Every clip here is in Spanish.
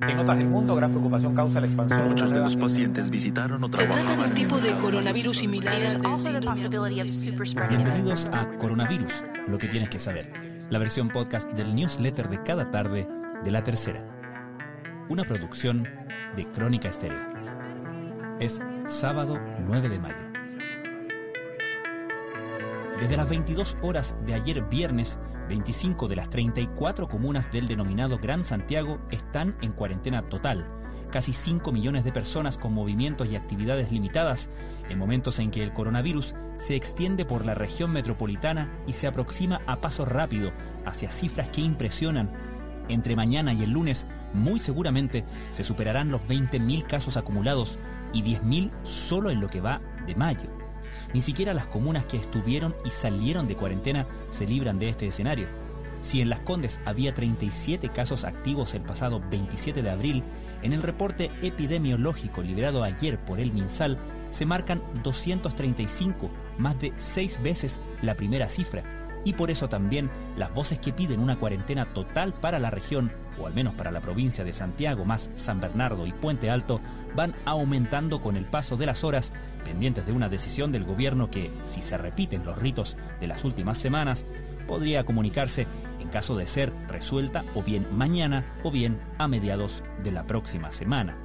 En otras del mundo, gran preocupación causa la expansión. Muchos de los pacientes visitaron o Se trata de un tipo de coronavirus similar Bienvenidos a Coronavirus, lo que tienes que saber, la versión podcast del newsletter de cada tarde de La Tercera. Una producción de Crónica Estéreo. Es sábado 9 de mayo. Desde las 22 horas de ayer viernes, 25 de las 34 comunas del denominado Gran Santiago están en cuarentena total. Casi 5 millones de personas con movimientos y actividades limitadas, en momentos en que el coronavirus se extiende por la región metropolitana y se aproxima a paso rápido hacia cifras que impresionan. Entre mañana y el lunes, muy seguramente se superarán los 20.000 casos acumulados y 10.000 solo en lo que va de mayo. Ni siquiera las comunas que estuvieron y salieron de cuarentena se libran de este escenario. Si en Las Condes había 37 casos activos el pasado 27 de abril, en el reporte epidemiológico liberado ayer por el MinSal se marcan 235, más de 6 veces la primera cifra. Y por eso también las voces que piden una cuarentena total para la región, o al menos para la provincia de Santiago, más San Bernardo y Puente Alto, van aumentando con el paso de las horas, pendientes de una decisión del gobierno que, si se repiten los ritos de las últimas semanas, podría comunicarse en caso de ser resuelta o bien mañana o bien a mediados de la próxima semana.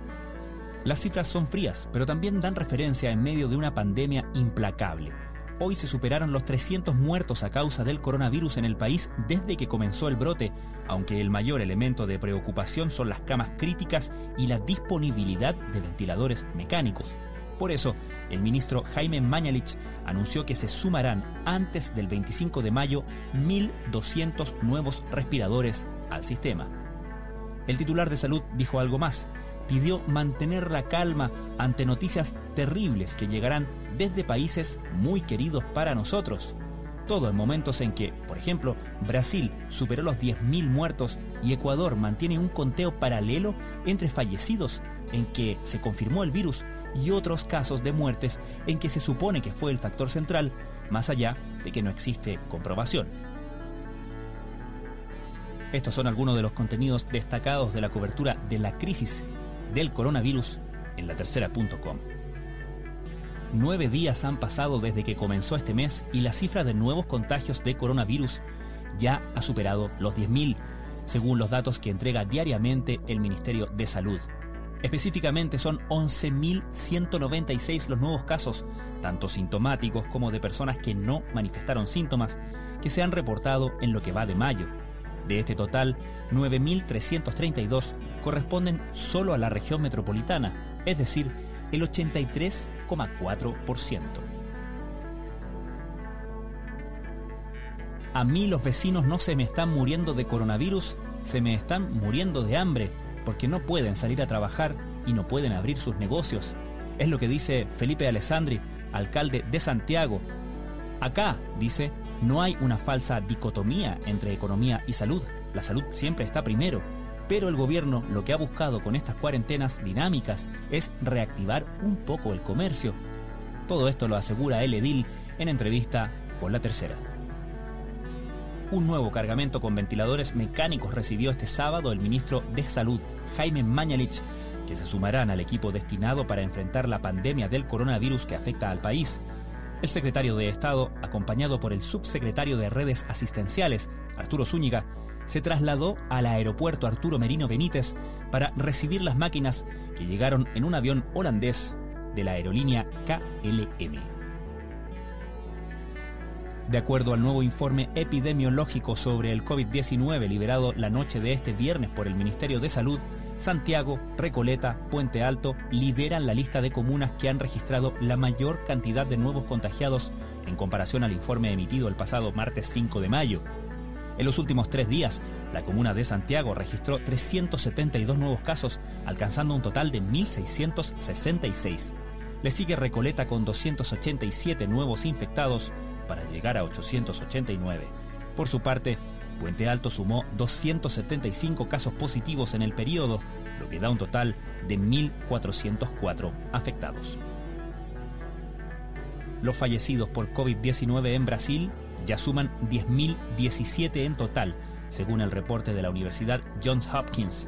Las cifras son frías, pero también dan referencia en medio de una pandemia implacable. Hoy se superaron los 300 muertos a causa del coronavirus en el país desde que comenzó el brote, aunque el mayor elemento de preocupación son las camas críticas y la disponibilidad de ventiladores mecánicos. Por eso, el ministro Jaime Mañalich anunció que se sumarán antes del 25 de mayo 1.200 nuevos respiradores al sistema. El titular de salud dijo algo más. Pidió mantener la calma ante noticias terribles que llegarán desde países muy queridos para nosotros. Todo en momentos en que, por ejemplo, Brasil superó los 10.000 muertos y Ecuador mantiene un conteo paralelo entre fallecidos en que se confirmó el virus y otros casos de muertes en que se supone que fue el factor central, más allá de que no existe comprobación. Estos son algunos de los contenidos destacados de la cobertura de la crisis del coronavirus en la tercera.com. Nueve días han pasado desde que comenzó este mes y la cifra de nuevos contagios de coronavirus ya ha superado los 10.000, según los datos que entrega diariamente el Ministerio de Salud. Específicamente son 11.196 los nuevos casos, tanto sintomáticos como de personas que no manifestaron síntomas, que se han reportado en lo que va de mayo. De este total, 9.332 corresponden solo a la región metropolitana, es decir, el 83,4%. A mí los vecinos no se me están muriendo de coronavirus, se me están muriendo de hambre, porque no pueden salir a trabajar y no pueden abrir sus negocios. Es lo que dice Felipe Alessandri, alcalde de Santiago. Acá, dice, no hay una falsa dicotomía entre economía y salud. La salud siempre está primero. Pero el gobierno lo que ha buscado con estas cuarentenas dinámicas es reactivar un poco el comercio. Todo esto lo asegura el edil en entrevista con la tercera. Un nuevo cargamento con ventiladores mecánicos recibió este sábado el ministro de Salud, Jaime Mañalich, que se sumarán al equipo destinado para enfrentar la pandemia del coronavirus que afecta al país. El secretario de Estado, acompañado por el subsecretario de Redes Asistenciales, Arturo Zúñiga, se trasladó al aeropuerto Arturo Merino Benítez para recibir las máquinas que llegaron en un avión holandés de la aerolínea KLM. De acuerdo al nuevo informe epidemiológico sobre el COVID-19 liberado la noche de este viernes por el Ministerio de Salud, Santiago, Recoleta, Puente Alto lideran la lista de comunas que han registrado la mayor cantidad de nuevos contagiados en comparación al informe emitido el pasado martes 5 de mayo. En los últimos tres días, la comuna de Santiago registró 372 nuevos casos, alcanzando un total de 1.666. Le sigue Recoleta con 287 nuevos infectados para llegar a 889. Por su parte, Puente Alto sumó 275 casos positivos en el periodo, lo que da un total de 1.404 afectados. Los fallecidos por COVID-19 en Brasil ya suman 10.017 en total, según el reporte de la Universidad Johns Hopkins.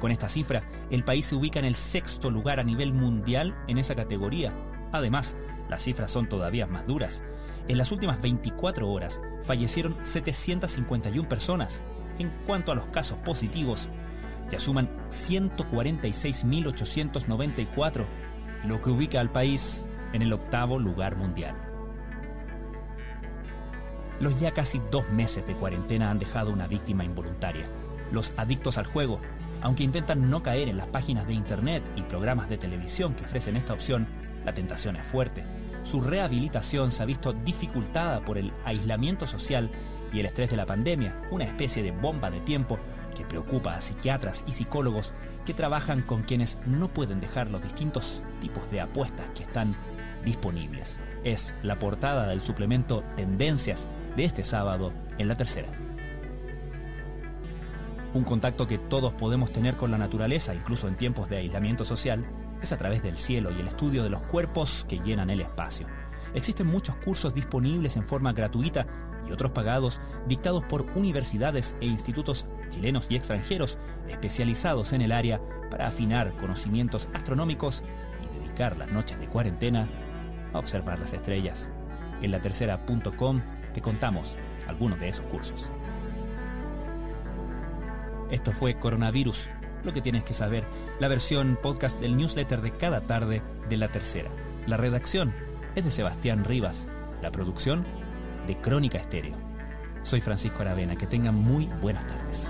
Con esta cifra, el país se ubica en el sexto lugar a nivel mundial en esa categoría. Además, las cifras son todavía más duras. En las últimas 24 horas fallecieron 751 personas. En cuanto a los casos positivos, ya suman 146.894, lo que ubica al país en el octavo lugar mundial. Los ya casi dos meses de cuarentena han dejado una víctima involuntaria. Los adictos al juego, aunque intentan no caer en las páginas de internet y programas de televisión que ofrecen esta opción, la tentación es fuerte. Su rehabilitación se ha visto dificultada por el aislamiento social y el estrés de la pandemia, una especie de bomba de tiempo que preocupa a psiquiatras y psicólogos que trabajan con quienes no pueden dejar los distintos tipos de apuestas que están disponibles. Es la portada del suplemento Tendencias de este sábado en la tercera. Un contacto que todos podemos tener con la naturaleza, incluso en tiempos de aislamiento social, es a través del cielo y el estudio de los cuerpos que llenan el espacio. Existen muchos cursos disponibles en forma gratuita y otros pagados, dictados por universidades e institutos chilenos y extranjeros especializados en el área para afinar conocimientos astronómicos y dedicar las noches de cuarentena a observar las estrellas. En la tercera.com te contamos algunos de esos cursos. Esto fue Coronavirus, lo que tienes que saber, la versión podcast del newsletter de cada tarde de la tercera. La redacción es de Sebastián Rivas, la producción de Crónica Estéreo. Soy Francisco Aravena, que tengan muy buenas tardes.